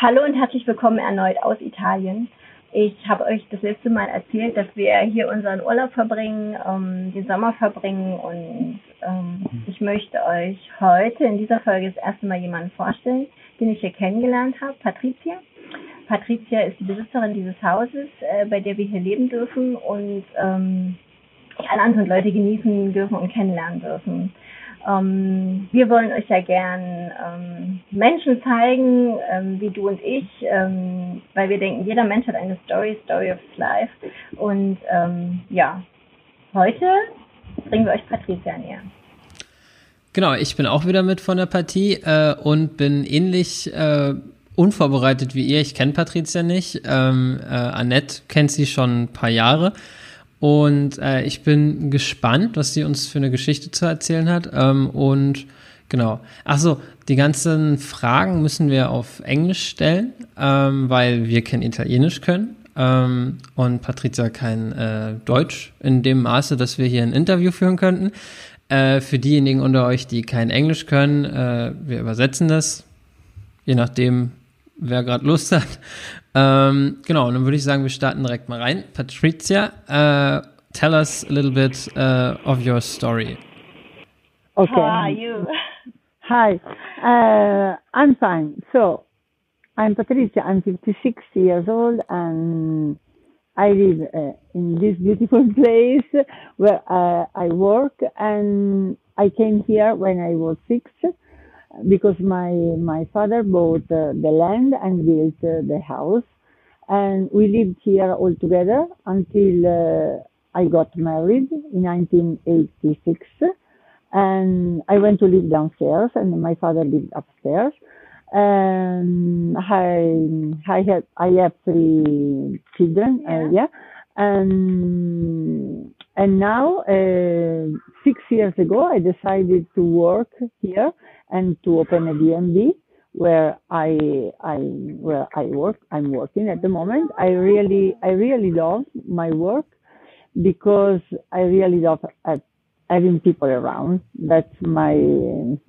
Hallo und herzlich willkommen erneut aus Italien. Ich habe euch das letzte Mal erzählt, dass wir hier unseren Urlaub verbringen, ähm, den Sommer verbringen und ähm, ich möchte euch heute in dieser Folge das erste Mal jemanden vorstellen, den ich hier kennengelernt habe, Patricia. Patricia ist die Besitzerin dieses Hauses, äh, bei der wir hier leben dürfen und ähm, alle anderen Leute genießen dürfen und kennenlernen dürfen. Ähm, wir wollen euch ja gern ähm, Menschen zeigen, ähm, wie du und ich, ähm, weil wir denken, jeder Mensch hat eine Story, Story of life. Und ähm, ja, heute bringen wir euch Patricia näher. Genau, ich bin auch wieder mit von der Partie äh, und bin ähnlich äh, unvorbereitet wie ihr. Ich kenne Patricia nicht. Ähm, äh, Annette kennt sie schon ein paar Jahre. Und äh, ich bin gespannt, was sie uns für eine Geschichte zu erzählen hat. Ähm, und genau. Ach so, die ganzen Fragen müssen wir auf Englisch stellen, ähm, weil wir kein Italienisch können. Ähm, und Patricia kein äh, Deutsch in dem Maße, dass wir hier ein Interview führen könnten. Äh, für diejenigen unter euch, die kein Englisch können, äh, wir übersetzen das, je nachdem, wer gerade Lust hat. Ähm, genau, und dann würde ich sagen, wir starten direkt mal rein. Patricia, uh, tell us a little bit uh, of your story. Okay. How are you? Hi, uh, I'm fine. So, I'm Patricia. I'm 56 years old, and I live uh, in this beautiful place where uh, I work. And I came here when I was six because my my father bought uh, the land and built uh, the house, and we lived here all together until uh, I got married in 1986, and I went to live downstairs, and my father lived upstairs. And I I have I have three children, uh, yeah, yeah. and and now uh, six years ago I decided to work here and to open a DMV where I I where I work. I'm working at the moment. I really I really love my work because I really love having people around. That's my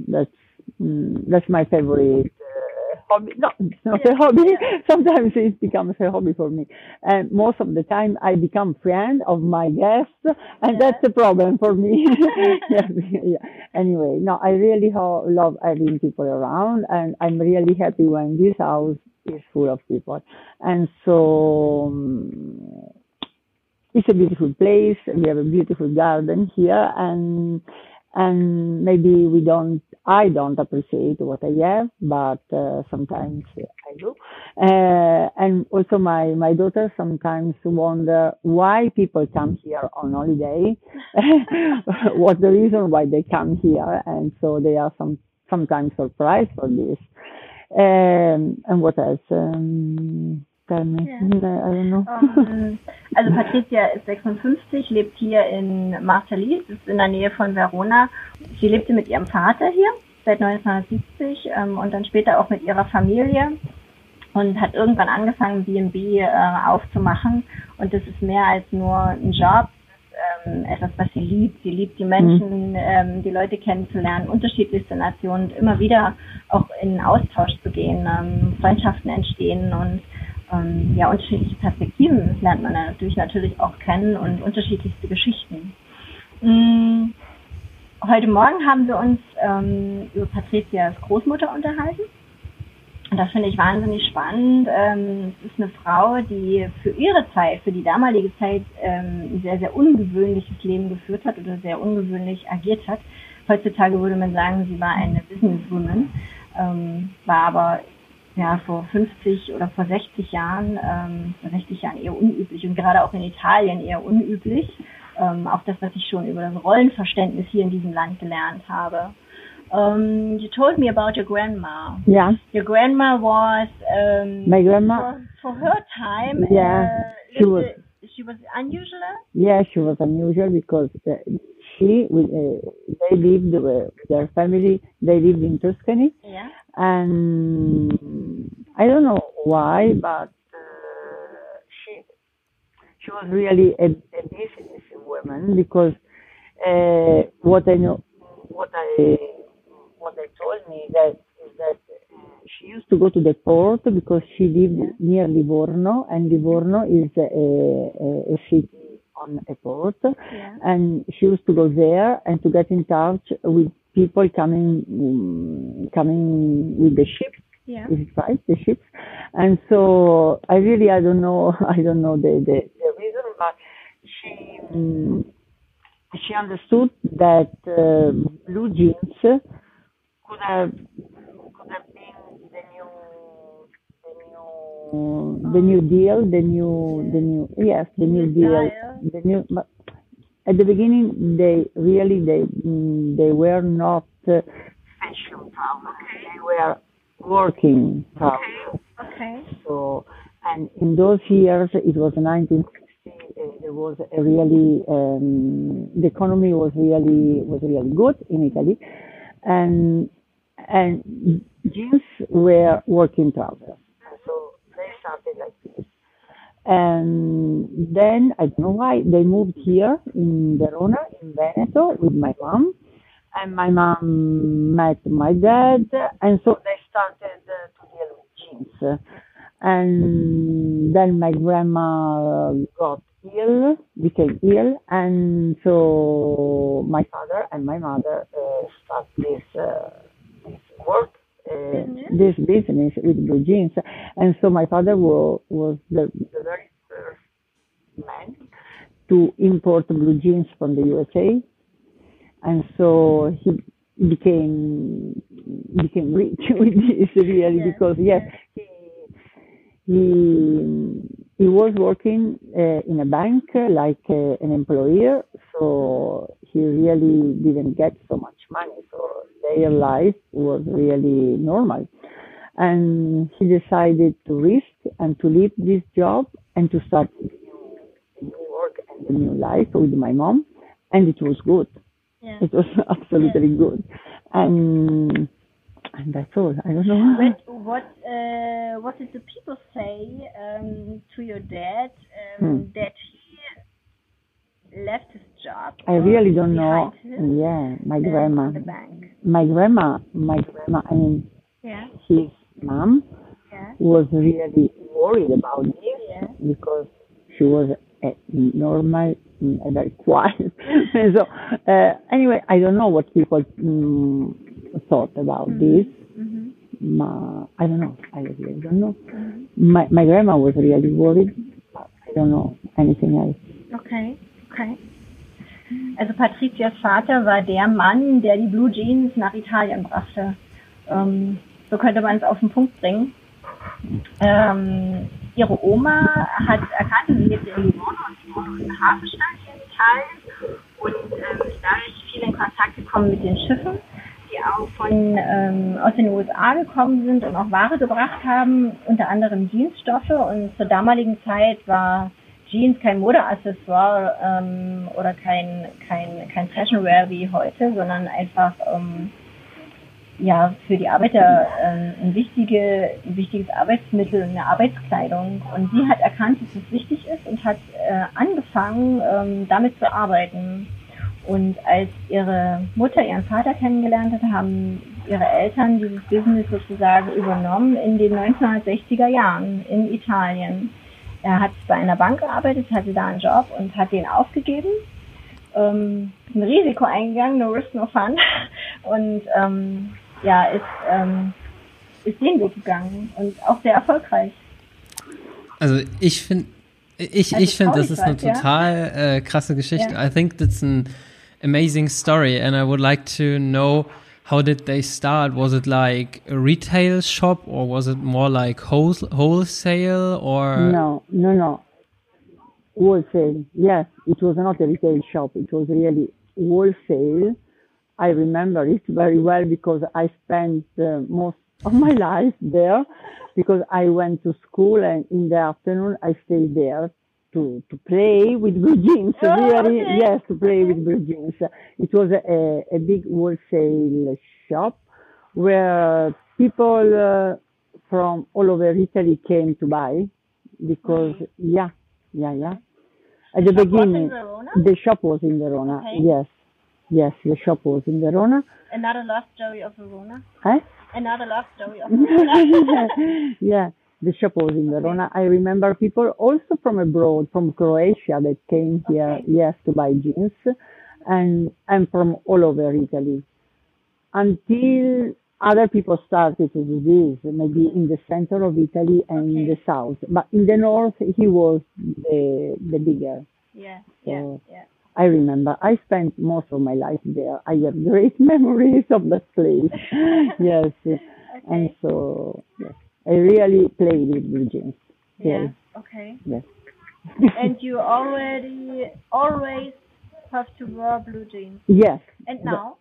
that's mm, that's my favorite hobby. No, it's not a hobby. Sometimes it becomes a hobby for me. And most of the time I become friend of my guests and that's a problem for me. yeah, yeah. Anyway, no, I really ho- love having people around and I'm really happy when this house is full of people. And so, um, it's a beautiful place. We have a beautiful garden here and and maybe we don't i don't appreciate what i have but uh, sometimes i do. Uh, and also my my daughter sometimes wonder why people come here on holiday what's the reason why they come here? And so they are some sometimes surprised for this. Um, and what else? Um, gar nicht. Ja. I don't know. Um, ähm, also Patricia ist 56, lebt hier in Marseille, ist in der Nähe von Verona. Sie lebte mit ihrem Vater hier seit 1970 ähm, und dann später auch mit ihrer Familie und hat irgendwann angefangen, B&B äh, aufzumachen. Und das ist mehr als nur ein Job, ähm, etwas, was sie liebt. Sie liebt die Menschen, mhm. ähm, die Leute kennenzulernen, unterschiedlichste Nationen und immer wieder auch in Austausch zu gehen, ähm, Freundschaften entstehen und ähm, ja, unterschiedliche Perspektiven lernt man natürlich natürlich auch kennen und unterschiedlichste Geschichten. Mhm. Heute Morgen haben wir uns ähm, über Patrizias Großmutter unterhalten. Und das finde ich wahnsinnig spannend. Ähm, ist eine Frau, die für ihre Zeit, für die damalige Zeit, ähm, ein sehr, sehr ungewöhnliches Leben geführt hat oder sehr ungewöhnlich agiert hat. Heutzutage würde man sagen, sie war eine Businesswoman, ähm, war aber ja, vor 50 oder vor 60 Jahren, ähm, 60 Jahren eher unüblich und gerade auch in Italien eher unüblich. Ähm, auch das, was ich schon über das Rollenverständnis hier in diesem Land gelernt habe. Um, you told me about your grandma. Yeah. Your grandma was um, my grandma for, for her time. Yeah, uh, she was. She was unusual. Yeah, she was unusual because uh, she, uh, they lived with their family. They lived in Tuscany. Yeah and I don't know why, but uh, she she was really a, a business woman because uh, what I know, what I what they told me that is that she used to go to the port because she lived near Livorno, and Livorno is a, a, a city on a port. Yeah. And she used to go there and to get in touch with people coming mm, coming with the ships. Yeah. Is it right? The ships. And so I really I don't know I don't know the the, the reason, but she mm, she understood that uh, blue jeans could have could have been the new the new the new deal, the new the new yes, the new deal, the new. But at the beginning, they really they mm, they were not uh, fashion trousers. They were working trousers. Okay. okay. So, and in those years, it was 1960. Uh, there was a really um, the economy was really was really good in Italy, and and jeans were working trousers. So they started like this, and then I don't know why they moved here in Verona, in Veneto, with my mom, and my mom met my dad, and so they started uh, to deal with jeans. And then my grandma got ill, became ill, and so my father and my mother uh, started this, uh, this work, uh, this business with blue jeans. And so my father was, was the, the very first man to import blue jeans from the USA and so he became became rich with this really Yes, because yes. he he he was working uh, in a bank like uh, an employer. So he really didn't get so much money so their life was really normal. And he decided to risk and to leave this job and to start a new, work and a new life with my mom and it was good. Yeah. it was absolutely good. And and that's all. I don't know. But what uh, what did the people say um, to your dad um, Hmm. that he left his job? i really don't know yeah my grandma The bank. my grandma my grandma i mean Yeah. his mom Yeah. was really worried about this Yeah. because she was a normal, mm, a very quiet. so uh, anyway, I don't know what people mm, thought about this. Mm-hmm. Ma, I don't know. I really don't know. Mhm. My my grandma was really worried. I don't know anything else. Okay, okay. Also Patrizias Vater war der Mann, der die Blue Jeans nach Italien brachte. Ähm, so könnte man es auf den Punkt bringen. Ähm, ihre Oma hat erkannt, sie lebte in Livorno und Livorno ist eine Hafenstadt in Italien und ähm, ist dadurch viel in Kontakt gekommen mit den Schiffen, die auch von ähm, aus den USA gekommen sind und auch Ware gebracht haben, unter anderem Jeansstoffe und zur damaligen Zeit war Jeans kein Modeaccessoire ähm, oder kein, kein, kein Fashionwear wie heute, sondern einfach ähm, ja für die Arbeiter ähm, ein, wichtige, ein wichtiges Arbeitsmittel eine Arbeitskleidung. Und sie hat erkannt, dass es wichtig ist und hat äh, angefangen, ähm, damit zu arbeiten. Und als ihre Mutter ihren Vater kennengelernt hat, haben ihre Eltern dieses Business sozusagen übernommen in den 1960er Jahren in Italien. Er hat bei einer Bank gearbeitet, hatte da einen Job und hat den aufgegeben. Ähm, ein Risiko eingegangen, no risk, no fun. Und ähm, ja, ist, ähm, ist den Weg gegangen und auch sehr erfolgreich. Also ich finde, ich, Also ich finde, das ist eine traurig, ja. total äh, krasse Geschichte. Ja. I think that's an amazing story and I would like to know how did they start? Was it like a retail shop or was it more like whole, wholesale or No, no, no. Wholesale. Yes, it was not a retail shop. It was really wholesale. I remember it very well because I spent uh, most of my life there because I went to school and in the afternoon I stayed there to, to play with blue jeans. Oh, really, okay. yes, to play with blue jeans. It was a, a big wholesale shop where people uh, from all over Italy came to buy because, yeah, yeah, yeah. At the in beginning, the shop was in Verona, Okay. yes. Yes, the shop was in Verona. Another love story of Verona. Huh? Another love story of Verona. yeah, the shop was in Verona. I remember people also from abroad, from Croatia, that came here, Okay. yes, to buy jeans, and and from all over Italy. Until other people started to do this, maybe in the center of Italy and in the south, but in the north he was the the bigger. yeah, yeah, So- yeah. I remember I spent most of my life there. I have great memories of that place. yes, and so yes, I really play with blue jeans. Yeah. Yes, Okay. yes. And you already always have to wear blue jeans. yes. And now?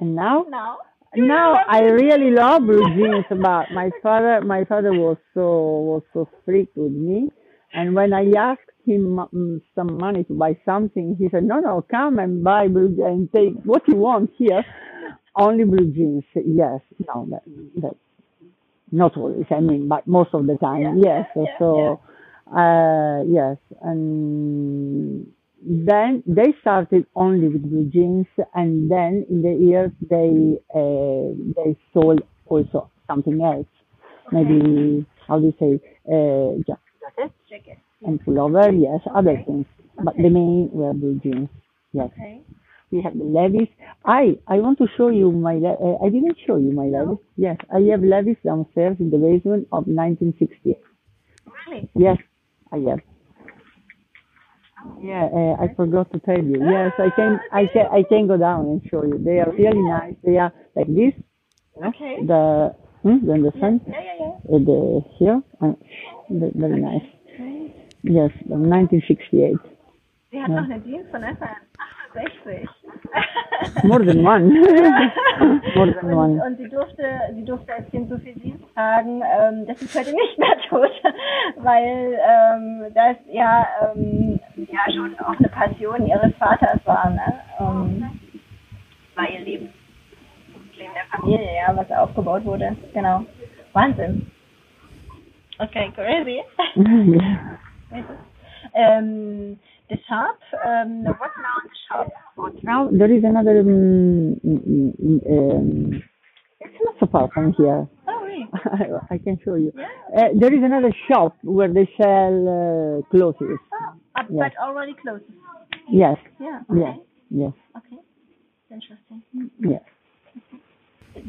And now, Now? now I really love blue jeans. But my father, my father was so was so strict with me, and when I asked him mm, some money to buy something, he said, "No, no, come and buy blue jeans and take what you want here, only blue jeans." Yes, no, that, that not always. I mean, but most of the time, Yeah, yes. yeah, so, uh, yes, and then they started only with blue jeans, and then in the years they uh, they sold also something else, maybe how do you say, uh, ja- jacket Jacket. and pullover, yes, other Okay. things, but Okay. the main were blue jeans. Yes, Okay. We have the Levis. I I want to show you my. Uh, I didn't show you my No? Yes, I have Levis downstairs in the basement of 1968. Really? Yes, I have. Yeah, uh, I forgot to tell you. Yes, I can, I can, I can go down and show you. They are really nice. They are like this. Okay. The, hmm, you understand? Yeah, yeah, yeah. Uh, the here, uh, very nice. Yes, from 1968. Sie hat Ja. noch eine Jeans von 1968. More than one. More than und, one. und sie durfte, sie durfte als Kind so viel Jeans tragen, ähm, dass sie es heute nicht mehr tut, weil ähm, das ja, ähm, ja schon auch eine Passion ihres Vaters war, ne? Ähm, war ihr Leben, das Leben der Familie, ja, was aufgebaut wurde, genau. Wahnsinn. Okay, crazy. um, the shop, um, what's now in the shop? Now there is another. Um, um, it's not so far from here. Oh, really? I, I can show you. Yeah. Uh, there is another shop where they sell uh, clothes. Oh, uh, Yeah. but already closed. Yes, Yeah. Okay. yes, yes, Okay. Interesting. yes.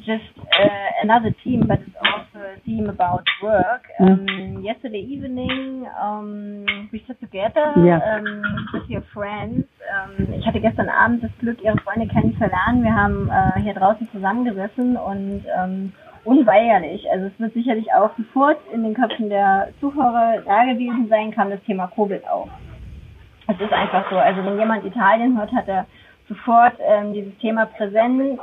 Just uh, another theme, but it's also a theme about work. Um, yesterday evening, um, we sat together Yeah. um, with your friends. Um, ich hatte gestern Abend das Glück, ihre Freunde kennenzulernen. Wir haben äh, hier draußen zusammengesessen und ähm, unweigerlich, also es wird sicherlich auch sofort in den Köpfen der Zuhörer da gewesen sein, kam das Thema Covid auf. Es ist einfach so. Also wenn jemand Italien hört, hat er sofort ähm, dieses Thema präsent.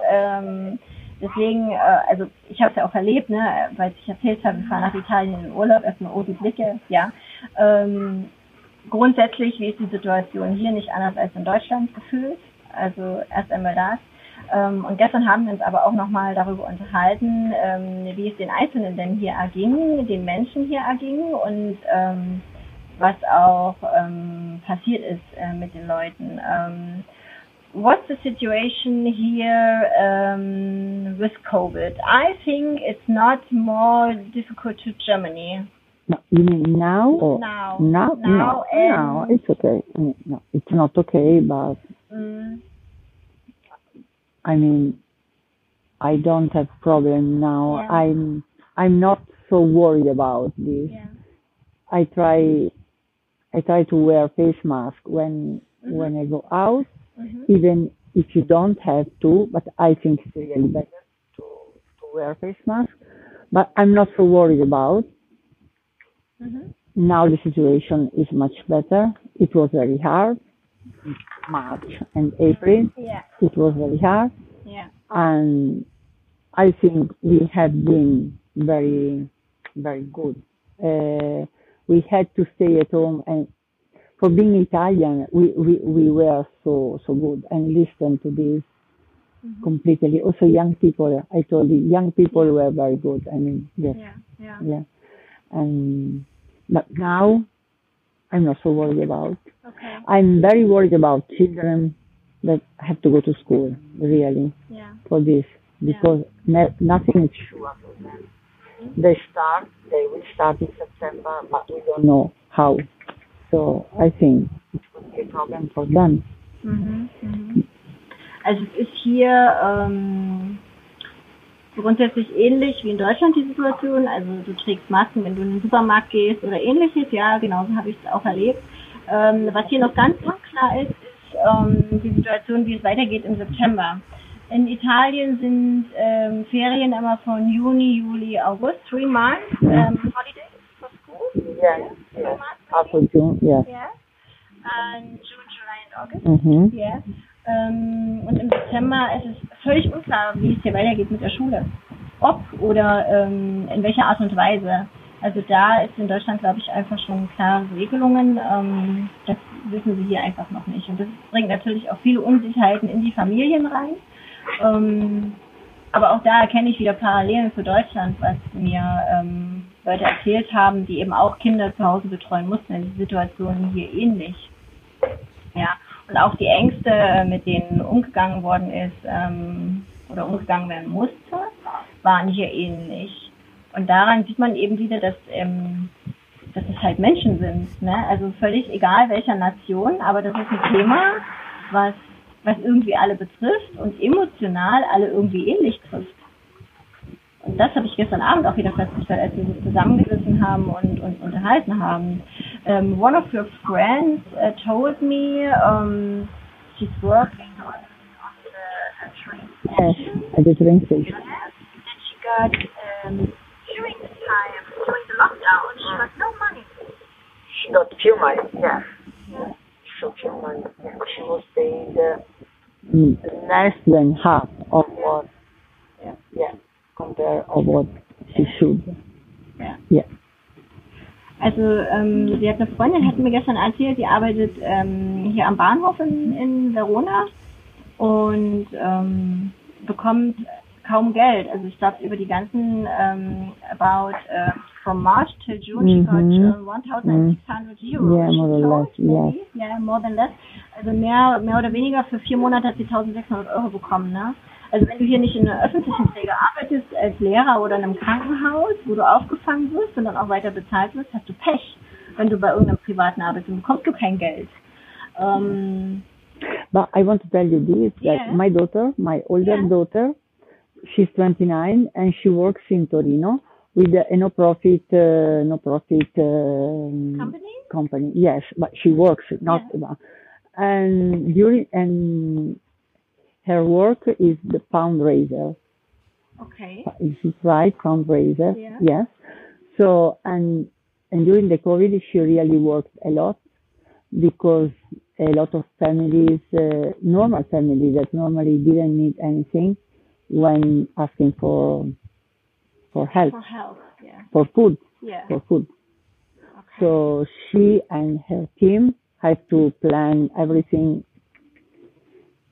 Ähm, deswegen, äh, also ich habe es ja auch erlebt, ne, weil ich erzählt habe, wir fahren nach Italien in den Urlaub, erstmal die Blicke, ja. Ähm, grundsätzlich, wie ist die Situation hier nicht anders als in Deutschland gefühlt? Also erst einmal das. Ähm, und gestern haben wir uns aber auch nochmal darüber unterhalten, ähm, wie es den Einzelnen denn hier erging, den Menschen hier erging und ähm, was auch ähm, passiert ist äh, mit den Leuten. What's the situation here um, with COVID? I think it's not more difficult to Germany No, you mean now? Or now. Now? Now no, no, it's okay. I mean, no, it's not okay, but Mm, I mean, I don't have problem now. Yeah. I'm I'm not so worried about this. yeah. I try I try to wear face mask when Mhm. when I go out, Mhm. even if you don't have to. But I think it's really better to to wear face mask. But I'm not so worried about. Mhm. Now the situation is much better. It was very hard. March and April, Yeah. it was very hard. Yeah. and I think we have been very, very good. Uh, we had to stay at home, and for being Italian, we, we, we were so so good and listen to this Mhm. completely. Also, young people, I told you, young people were very good. I mean, yes, Yeah. Yeah. yeah, and but now I'm not so worried about. Okay. I'm very worried about children that have to go to school, really, Yeah. for this, because ne- nothing is sure for them. They start, they will start in September, but we don't know how. So I think it would be a problem for them. Mhm, mhm. Also es ist hier ähm, grundsätzlich ähnlich wie in Deutschland die Situation. Also du trägst Masken, wenn du in den Supermarkt gehst oder ähnliches. Ja, genauso habe ich es auch erlebt. Ähm, was hier noch ganz unklar ist, ist ähm, die Situation, wie es weitergeht im September. In Italien sind ähm, Ferien immer von Juni, Juli, August, three months ähm, holidays for school. Yes, yes. After June, yes. Yeah. And June, July and August. Mm-hmm. Ja. Ähm, und im September ist es völlig unklar, wie es hier weitergeht mit der Schule. Ob oder ähm, in welcher Art und Weise. Also da ist in Deutschland, glaube ich, einfach schon klare Regelungen. Ähm, das wissen sie hier einfach noch nicht. Und das bringt natürlich auch viele Unsicherheiten in die Familien rein. Ähm, aber auch da erkenne ich wieder Parallelen zu Deutschland, was mir ähm, Leute erzählt haben, die eben auch Kinder zu Hause betreuen mussten. In die Situation hier ähnlich. Ja, und auch die Ängste, äh, mit denen umgegangen worden ist ähm, oder umgegangen werden musste, waren hier ähnlich. Und daran sieht man eben wieder, dass, ähm, dass es halt Menschen sind. Ne? Also völlig egal welcher Nation, aber das ist ein Thema, was, was irgendwie alle betrifft und emotional alle irgendwie ähnlich trifft. Und das habe ich gestern Abend auch wieder festgestellt, als wir uns zusammengesessen haben und uns unterhalten haben. Um, one of your friends uh, told me um, she's working on, on the uh, train Yes, at the train station. and she got um, during the time during the lockdown she got no money. She got few money, yes. She got few money. Yeah. She was paid uh, less than half of what, yeah, yeah, compare of what she should. Ja. Yeah. Also ähm, sie hat eine Freundin, hat mir gestern erzählt, die arbeitet ähm, hier am Bahnhof in, in Verona und ähm, bekommt kaum Geld. Also ich glaube über die ganzen ähm, about uh, from March till June she got uh, 1,600 Euro. Yeah, more or less, me. Yeah, more than less. Also mehr mehr oder weniger für vier Monate hat sie 1.600 Euro bekommen. Ne? Also wenn du hier nicht in einer öffentlichen Träger arbeitest, als Lehrer oder in einem Krankenhaus, wo du aufgefangen wirst und dann auch weiter bezahlt wirst, hast du Pech. Wenn du bei irgendeinem privaten arbeitest, bekommst du kein Geld. Ähm, But I want to tell you this that Yeah. my daughter, my older Yeah. daughter, she's 29 and she works in Torino with a no profit, uh, no profit um, company? company. Yes, but she works not. And during and her work is the fundraiser. Okay. Is it right? Fundraiser. Yeah. Yes. So and and during the COVID, she really worked a lot because a lot of families, uh, normal families that normally didn't need anything, when asking for for help, For help. Yeah. for food, Yeah. for food. Okay. So she and her team had to plan everything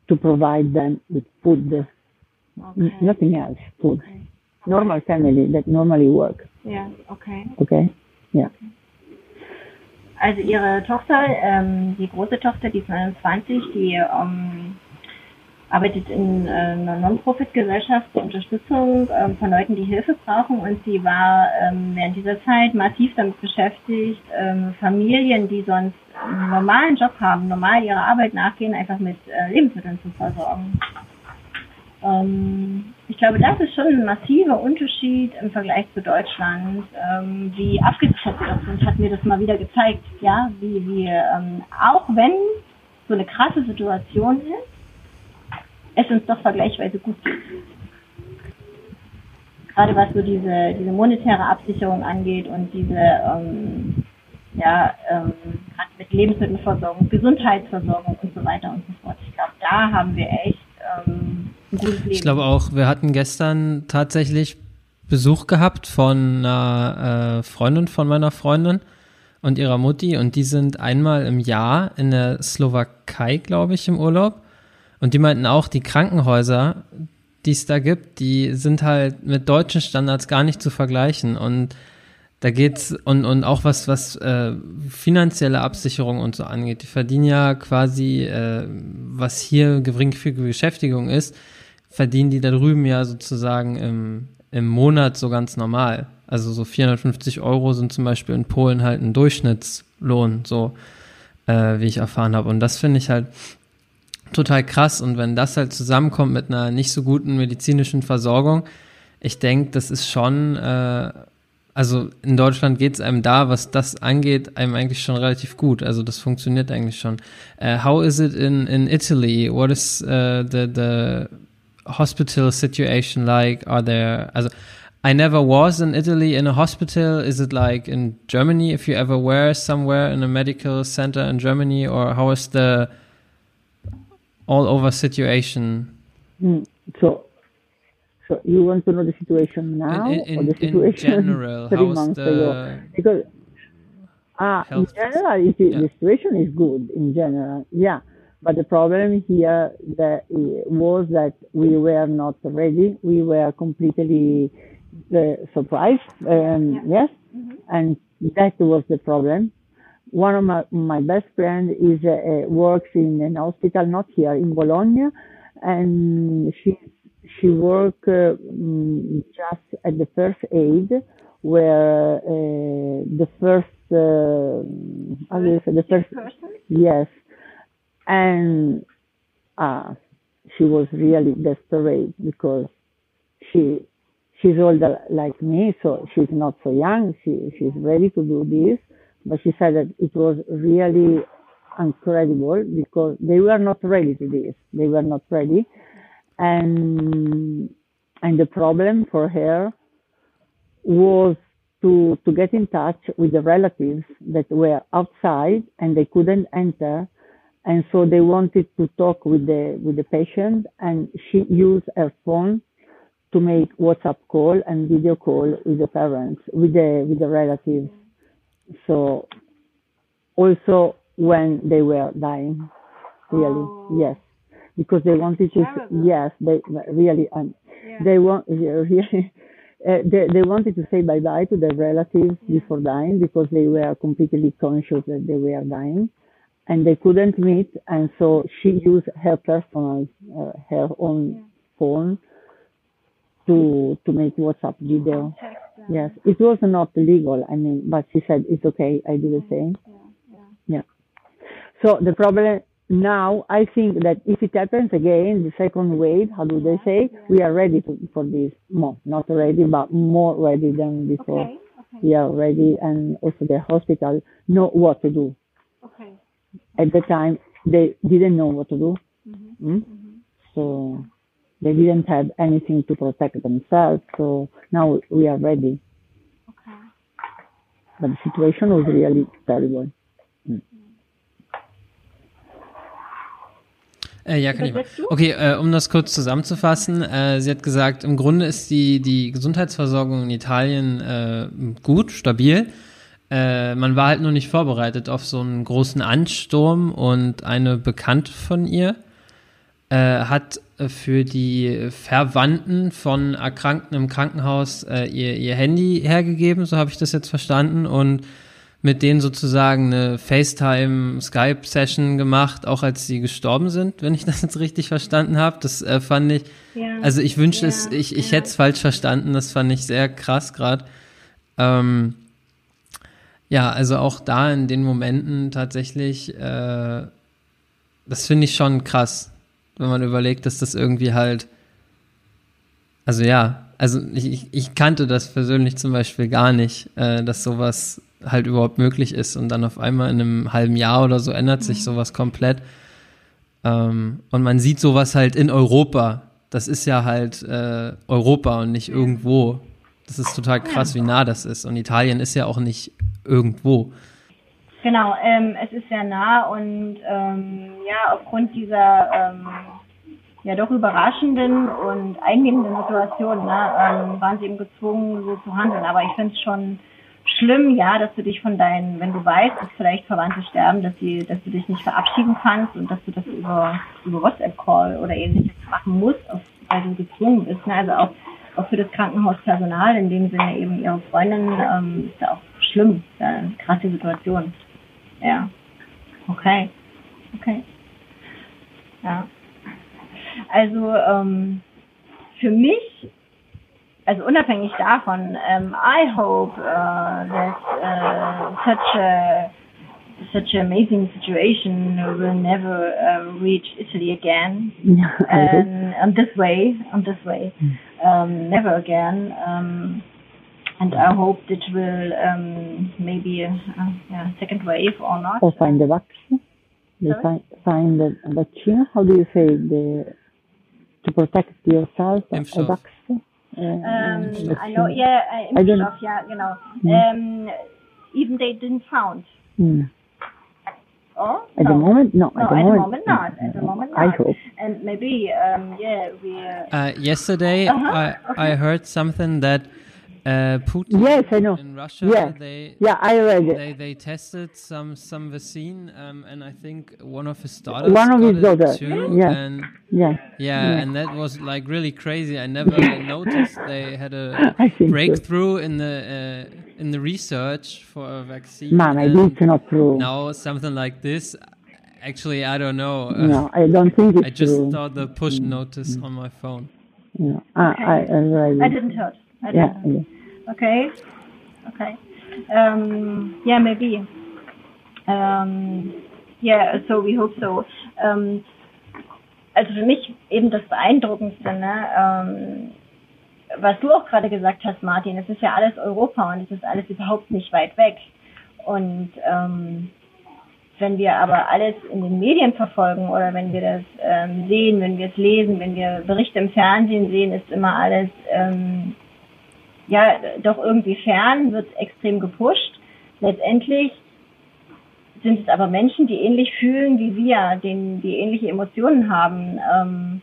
to provide them with food, okay. nothing else, food. Okay. Normal family that normally work. Ja, okay. Okay. Yeah. Also ihre Tochter, ähm, die große Tochter, die ist 29, die ähm, arbeitet in äh, einer Non-Profit-Gesellschaft zur Unterstützung ähm, von Leuten, die Hilfe brauchen und sie war ähm, während dieser Zeit massiv damit beschäftigt, ähm, Familien, die sonst einen normalen Job haben, normal ihrer Arbeit nachgehen, einfach mit äh, Lebensmitteln zu versorgen. Ähm, ich glaube, das ist schon ein massiver Unterschied im Vergleich zu Deutschland, ähm, wie abgezockt das sind, hat mir das mal wieder gezeigt, ja, wie wir, ähm, auch wenn so eine krasse Situation ist, es uns doch vergleichsweise gut geht. Gerade was so diese, diese monetäre Absicherung angeht und diese, ähm, ja, ähm, gerade mit Lebensmittelversorgung, Gesundheitsversorgung und so weiter und so fort. Ich glaube, da haben wir echt ähm, ein gutes Leben. Ich glaube auch, wir hatten gestern tatsächlich Besuch gehabt von einer äh, Freundin von meiner Freundin und ihrer Mutti und die sind einmal im Jahr in der Slowakei, glaube ich, im Urlaub und die meinten auch, die Krankenhäuser, die es da gibt, die sind halt mit deutschen Standards gar nicht zu vergleichen und da geht's und, und auch was, was äh, finanzielle Absicherung und so angeht. Die verdienen ja quasi, äh, was hier geringfügige Beschäftigung ist, verdienen die da drüben ja sozusagen im, im Monat so ganz normal. Also so 450 Euro sind zum Beispiel in Polen halt ein Durchschnittslohn, so äh, wie ich erfahren habe. Und das finde ich halt total krass. Und wenn das halt zusammenkommt mit einer nicht so guten medizinischen Versorgung, ich denke, das ist schon äh, also in Deutschland geht es einem da, was das angeht, einem eigentlich schon relativ gut. Also das funktioniert eigentlich schon. Uh, how is it in, in Italy? What is uh, the, the hospital situation like? Are there, also I never was in Italy in a hospital. Is it like in Germany if you ever were somewhere in a medical center in Germany or how is the all over situation? Mm, so so you want to know the situation now in, in, or the situation in general, three months the ago? Because ah, in general, it, yeah. the situation is good in general. Yeah, but the problem here that was that we were not ready. We were completely uh, surprised. Um, yeah. Yes, mm-hmm. and that was the problem. One of my, my best friend is uh, works in an hospital, not here in Bologna, and she's she worked uh, mm, just at the first aid, where uh, the first, uh, how do you say, the first, person? yes, and uh, she was really desperate because she she's older like me, so she's not so young. She she's ready to do this, but she said that it was really incredible because they were not ready to this. They were not ready. And and the problem for her was to to get in touch with the relatives that were outside and they couldn't enter. And so they wanted to talk with the with the patient and she used her phone to make WhatsApp call and video call with the parents with the with the relatives so also when they were dying really oh. yes because they wanted to yes they really um, yeah. they want really uh, they, they wanted to say bye bye to their relatives yeah. before dying because they were completely conscious that they were dying and they couldn't meet and so she used her personal uh, her own yeah. phone to to make whatsapp video yes it was not legal i mean but she said it's okay i do the same yeah yeah. so the problem now I think that if it happens again, the second wave, how do they say? We are ready to, for this. More, not ready, but more ready than before. Okay. Okay. We are ready, and also the hospital know what to do. Okay. At the time, they didn't know what to do. Mm-hmm. Mm? Mm-hmm. So they didn't have anything to protect themselves. So now we are ready. Okay. But the situation was really terrible. Äh, ja, kann ich mal. Okay, äh, um das kurz zusammenzufassen, äh, sie hat gesagt, im Grunde ist die, die Gesundheitsversorgung in Italien äh, gut, stabil. Äh, man war halt nur nicht vorbereitet auf so einen großen Ansturm und eine Bekannte von ihr äh, hat für die Verwandten von Erkrankten im Krankenhaus äh, ihr, ihr Handy hergegeben, so habe ich das jetzt verstanden, und mit denen sozusagen eine FaceTime, Skype-Session gemacht, auch als sie gestorben sind, wenn ich das jetzt richtig verstanden habe. Das äh, fand ich, ja. also ich wünsche ja. es, ich, ich ja. hätte es falsch verstanden, das fand ich sehr krass gerade. Ähm, ja, also auch da in den Momenten tatsächlich, äh, das finde ich schon krass, wenn man überlegt, dass das irgendwie halt, also ja, also ich, ich kannte das persönlich zum Beispiel gar nicht, äh, dass sowas halt überhaupt möglich ist. Und dann auf einmal in einem halben Jahr oder so ändert sich mhm. sowas komplett. Ähm, und man sieht sowas halt in Europa. Das ist ja halt äh, Europa und nicht irgendwo. Das ist total krass, wie nah das ist. Und Italien ist ja auch nicht irgendwo. Genau, ähm, es ist sehr nah und ähm, ja, aufgrund dieser ähm, ja doch überraschenden und eingehenden Situation ne, ähm, waren sie eben gezwungen, so zu handeln. Aber ich finde es schon schlimm, ja, dass du dich von deinen, wenn du weißt, dass vielleicht Verwandte sterben, dass sie, dass du dich nicht verabschieden kannst und dass du das über, über WhatsApp-Call oder ähnliches machen musst, weil du gezwungen bist. Ne? Also auch auch für das Krankenhauspersonal, in dem Sinne eben ihre Freundin, ähm, ist ja auch schlimm, ja krasse Situation. Ja. Okay. Okay. Ja. Also ähm, für mich, also unabhängig davon, ähm, I hope uh, that uh, such a such an amazing situation will never uh, reach Italy again. um, on this way, on this way, um, never again. Um, and I hope it will um, maybe a, a yeah, second wave or not. Or find the vaccine. They Sorry? find, find the vaccine. How do you say the to protect yourself? A vaccine. Uh, Um, I know, yeah, uh, I don't- know. yeah, genau. Um, even they didn't found. Mm. Oh, At no. the moment, no. No, at the at the moment, moment not. At the moment I not. hope. And maybe, um, yeah, we. Uh, Uh, yesterday, Uh-huh, I, I heard something that uh, Putin Yes, I know. in Russia, Yeah. they Yeah, I read it. they they tested some some vaccine, um, and I think one of his daughters One of got his it daughters, too, yeah. and Yeah. yeah, Yeah. and that was like really crazy. I never noticed they had a think so. breakthrough in the uh, in the research for a vaccine. Man, I and think it's not true. now something like this. Actually, I don't know. Uh, No, I don't think it's I just true. saw the push notice on my phone. No, I, I, I I didn't heard. I Yeah, didn't. Okay. Okay. Um, yeah, maybe. Um, yeah, so we hope so. Um, also für mich eben das Beeindruckendste, ne? Was du auch gerade gesagt hast, Martin, es ist ja alles Europa und es ist alles überhaupt nicht weit weg. Und wenn wir aber alles in den Medien verfolgen oder wenn wir das ähm, sehen, wenn wir es lesen, wenn wir Berichte im Fernsehen sehen, ist immer alles ähm, ja doch irgendwie fern, wird extrem gepusht. Letztendlich sind es aber Menschen, die ähnlich fühlen wie wir, denen, die ähnliche Emotionen haben, ähm,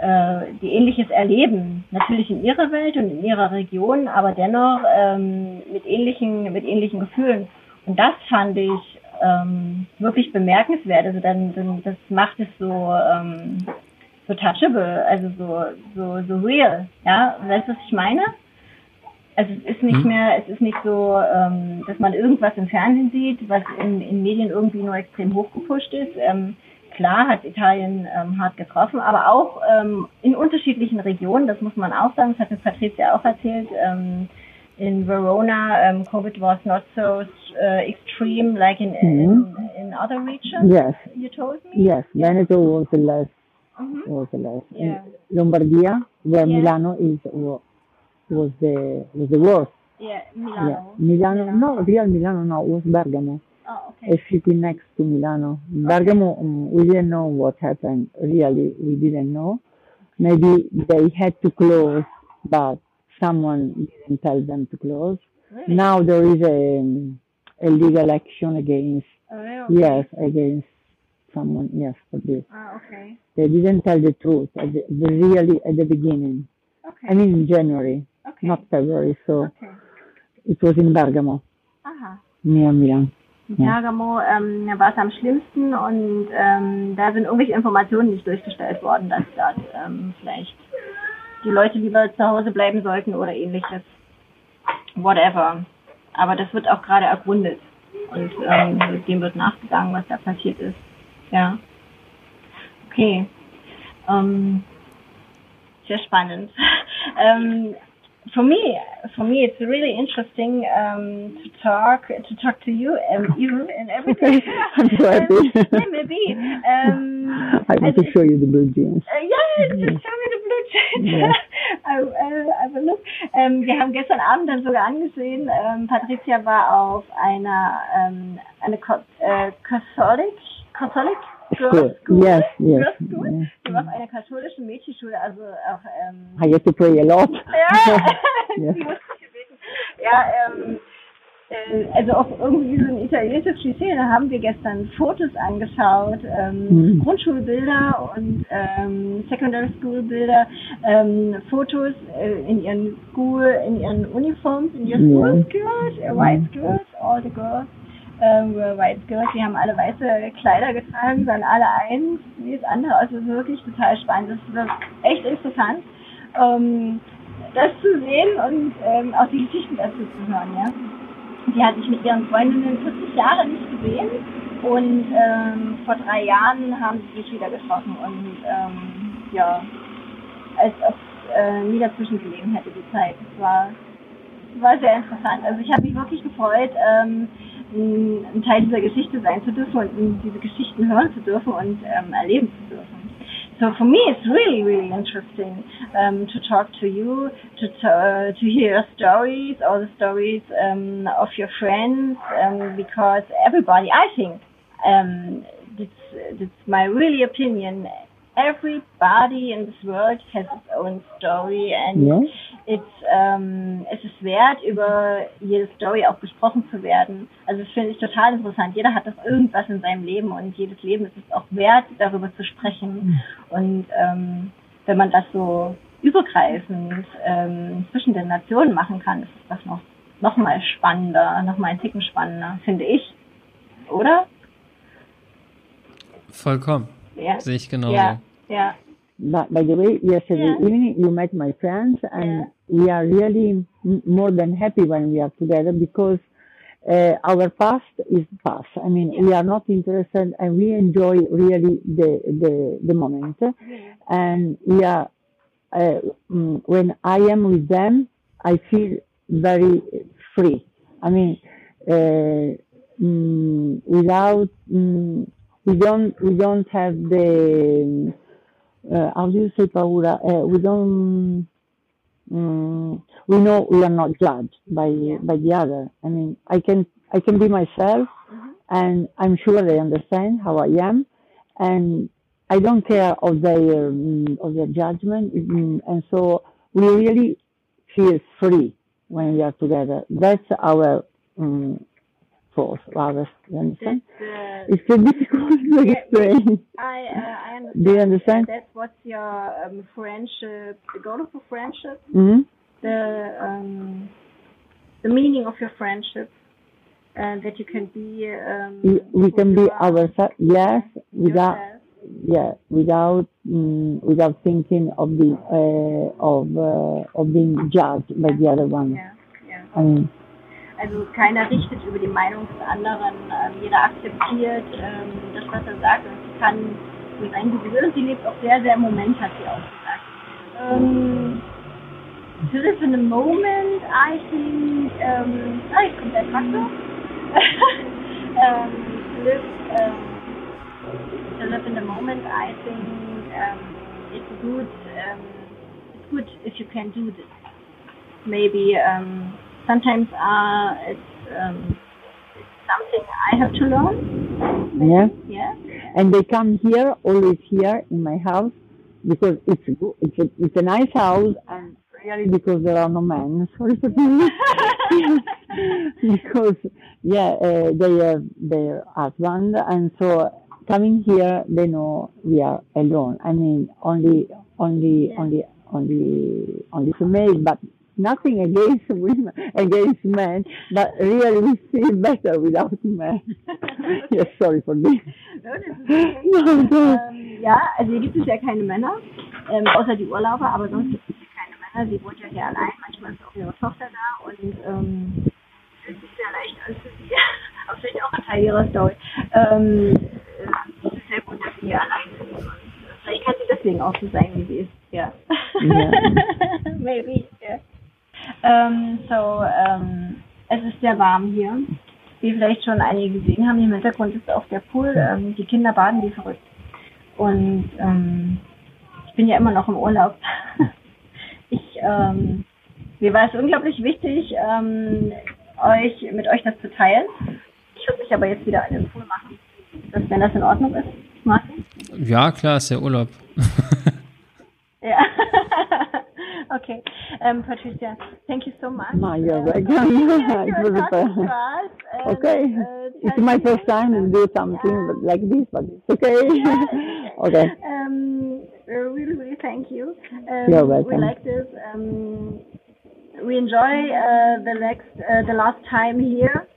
äh, die ähnliches erleben. Natürlich in ihrer Welt und in ihrer Region, aber dennoch ähm, mit ähnlichen, mit ähnlichen Gefühlen. Und das fand ich ähm, wirklich bemerkenswert. Also dann, dann das macht es so ähm, so touchable, also so so so real. Ja, weißt du, was ich meine? Also es ist nicht Hm. mehr, es ist nicht so, ähm, dass man irgendwas im Fernsehen sieht, was in, in Medien irgendwie nur extrem hochgepusht ist. Ähm, klar hat Italien ähm, hart getroffen, aber auch ähm, in unterschiedlichen Regionen, das muss man auch sagen, das hat mir Patricia auch erzählt, ähm, in Verona, um, COVID was not so uh, extreme like in, in, in other regions, Yes, you told me? yes. Veneto was the less, Mhm. was the less. Yeah. Lombardia, where Yeah. Milano is, wa- was the was the worst. Yeah, Yeah. Milano. Milano, no, real Milano, no, was Bergamo. Oh, okay. a city next to Milano. Bergamo, um, we didn't know what happened. Really, we didn't know. Maybe they had to close, but someone didn't tell them to close. Really? Now there is a, a legal action against, Oh, really? yes, against someone, yes, for this. Ah, okay. They didn't tell the truth, at the, the really at the beginning. Okay. I mean, in January, okay. not February, so okay. it was in Bergamo, Aha. near Milan. Bergamo ähm, war es am schlimmsten und ähm, da sind irgendwelche Informationen nicht durchgestellt worden, dass dort ähm, vielleicht die Leute lieber zu Hause bleiben sollten oder ähnliches. Whatever. Aber das wird auch gerade ergründet und ähm, dem wird nachgegangen, was da passiert ist. Ja. Okay. Ähm, sehr spannend. um, for me, for me, it's really interesting um, to talk to talk to you and you and everything. I'm so happy. yeah, maybe. Um, I want to show you the blue jeans. Uh, yeah, just show me the blue check. Yeah. I, I, I will look. Ähm, wir haben gestern Abend dann sogar angesehen, ähm, Patricia war auf einer ähm, eine Co äh, Catholic, Catholic School. School. Yes, yes. School. Yeah. Sie war auf einer katholischen Mädchenschule, also auch ähm, I had to pray a lot. ja, sie musste gebeten. Ja, ähm, äh, also auch irgendwie so ein italienisches Klischee. Da haben wir gestern Fotos angeschaut, ähm, Mhm. Grundschulbilder und ähm, Secondary School Bilder, ähm, Fotos äh, in ihren School, in ihren Uniforms, in ihren Ja. School Skirts, äh, white skirts, all the girls. Ähm, white skirts, die haben alle weiße Kleider getragen, sahen alle eins wie das andere. Also wirklich total spannend. Das ist echt interessant. Ähm, das zu sehen und ähm, auch die Geschichten dazu zu hören, ja. Die hatte ich mit ihren Freundinnen 40 Jahre nicht gesehen und ähm, vor drei Jahren haben sie sich wieder getroffen und ähm, ja, als ob äh, nie dazwischen gelegen hätte die Zeit. Es war, war sehr interessant. Also ich habe mich wirklich gefreut, ähm, ein Teil dieser Geschichte sein zu dürfen und diese Geschichten hören zu dürfen und ähm, erleben zu dürfen. So for me, it's really, really interesting um, to talk to you, to uh, to hear stories, all the stories um, of your friends, um, because everybody, I think, um, that's, that's my really opinion everybody in this world has its own story and yeah. it's, ähm, es ist wert, über jede Story auch besprochen zu werden. Also das finde ich total interessant. Jeder hat das irgendwas in seinem Leben und jedes Leben ist es auch wert, darüber zu sprechen. Mhm. Und ähm, wenn man das so übergreifend ähm, zwischen den Nationen machen kann, ist das noch, noch mal spannender, noch mal ein Ticken spannender, finde ich. Oder? Vollkommen. Ja. Sehe ich genauso. Ja. Yeah. But by the way, yesterday yeah. evening you met my friends, and yeah. we are really more than happy when we are together because uh, our past is past. I mean, yeah. we are not interested, and we enjoy really the the the moment, and we are. Uh, mm, when I am with them, I feel very free. I mean, uh, mm, without mm, we don't we don't have the uh, how do you say paura? Uh, we don't, um, we know we are not judged by yeah. by the other. I mean, I can I can be myself, mm-hmm. and I'm sure they understand how I am, and I don't care of their um, of their judgment, mm, and so we really feel free when we are together. That's our um, force, rather. Understand? Uh, it's so difficult to yeah, explain. I, uh, I understand. Do you understand? That's what's your um, friendship, the goal of a friendship, mm-hmm. the um, the meaning of your friendship, and that you can be. Um, we, we can be ourselves. Yes, without. Yourself. Yeah, without mm, without thinking of the uh, of uh, of being judged by the other one. Yeah, yeah. I mean, Also keiner richtet über die Meinung des anderen, ähm, jeder akzeptiert ähm, das, was er sagt und sie kann so sein, will und sie lebt auch sehr, sehr im Moment, hat sie auch gesagt. Um, to live in the moment, I think, um, ah, jetzt kommt der Traktor. um, to, live, um, to live in the moment, I think um, it's good, um, it's good if you can do this. Maybe um, sometimes uh, it's, um, it's something I have to learn. Yeah. Yeah. And they come here, always here in my house, because it's it's a, it's a nice house, and really because there are no men. Sorry for this. because yeah, uh, they have their husband, and so coming here, they know we are alone. I mean, only only yeah. only only only female, but nothing against women, against men, but really we feel better without men. yes, sorry for this. No, no. Ähm, ja, also hier gibt es ja keine Männer, ähm, außer die Urlauber, aber sonst gibt es hier keine Männer. Sie wohnt ja hier allein, manchmal ist auch ihre Tochter da und ähm, es ist sehr leicht an für sie. aber vielleicht auch ein Teil ihrer Story. Ähm, es ist sehr gut, dass sie hier allein ist. Vielleicht kann sie deswegen auch so sein, wie sie ist. Ja. Yeah. Maybe, yeah. Ähm, so, ähm, es ist sehr warm hier. Wie vielleicht schon einige gesehen haben, im Hintergrund ist auch der Pool. Ähm, die Kinder baden wie verrückt. Und ähm, ich bin ja immer noch im Urlaub. ich, ähm, mir war es unglaublich wichtig, ähm, euch mit euch das zu teilen. Ich würde mich aber jetzt wieder an den Pool machen. Dass, wenn das in Ordnung ist, Martin? Ja, klar, ist ja Urlaub. ja. Okay. Um, Patricia, thank you so much. No, you're welcome. it was a, okay. Uh, it's my first time to do something yeah. like this, but it's okay. okay. Um, really, really thank you. Um, you're welcome. We like this. Um, we enjoy uh, the next, uh, the last time here.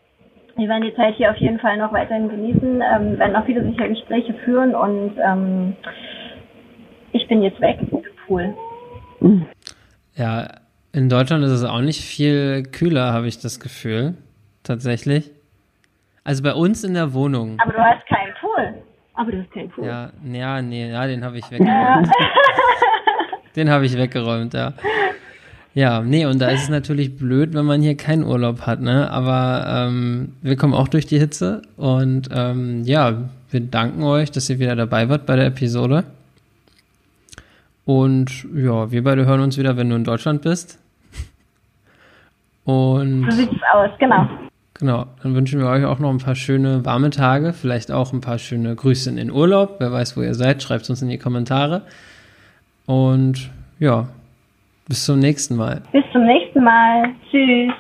Wir werden die Zeit hier auf jeden Fall noch weiterhin genießen, ähm, werden auch viele sicher Gespräche führen und ähm, ich bin jetzt weg. Cool. Ja, In Deutschland ist es auch nicht viel kühler, habe ich das Gefühl. Tatsächlich. Also bei uns in der Wohnung. Aber du hast keinen Pool. Aber du hast keinen Pool. Ja, ja, nee, ja, den habe ich weggeräumt. den habe ich weggeräumt, ja. Ja, nee, und da ist es natürlich blöd, wenn man hier keinen Urlaub hat, ne? Aber ähm, wir kommen auch durch die Hitze und ähm, ja, wir danken euch, dass ihr wieder dabei wart bei der Episode. Und ja, wir beide hören uns wieder, wenn du in Deutschland bist. Und so sieht's aus, genau. Genau, dann wünschen wir euch auch noch ein paar schöne warme Tage, vielleicht auch ein paar schöne Grüße in den Urlaub. Wer weiß, wo ihr seid, schreibt es uns in die Kommentare. Und ja, bis zum nächsten Mal. Bis zum nächsten Mal. Tschüss.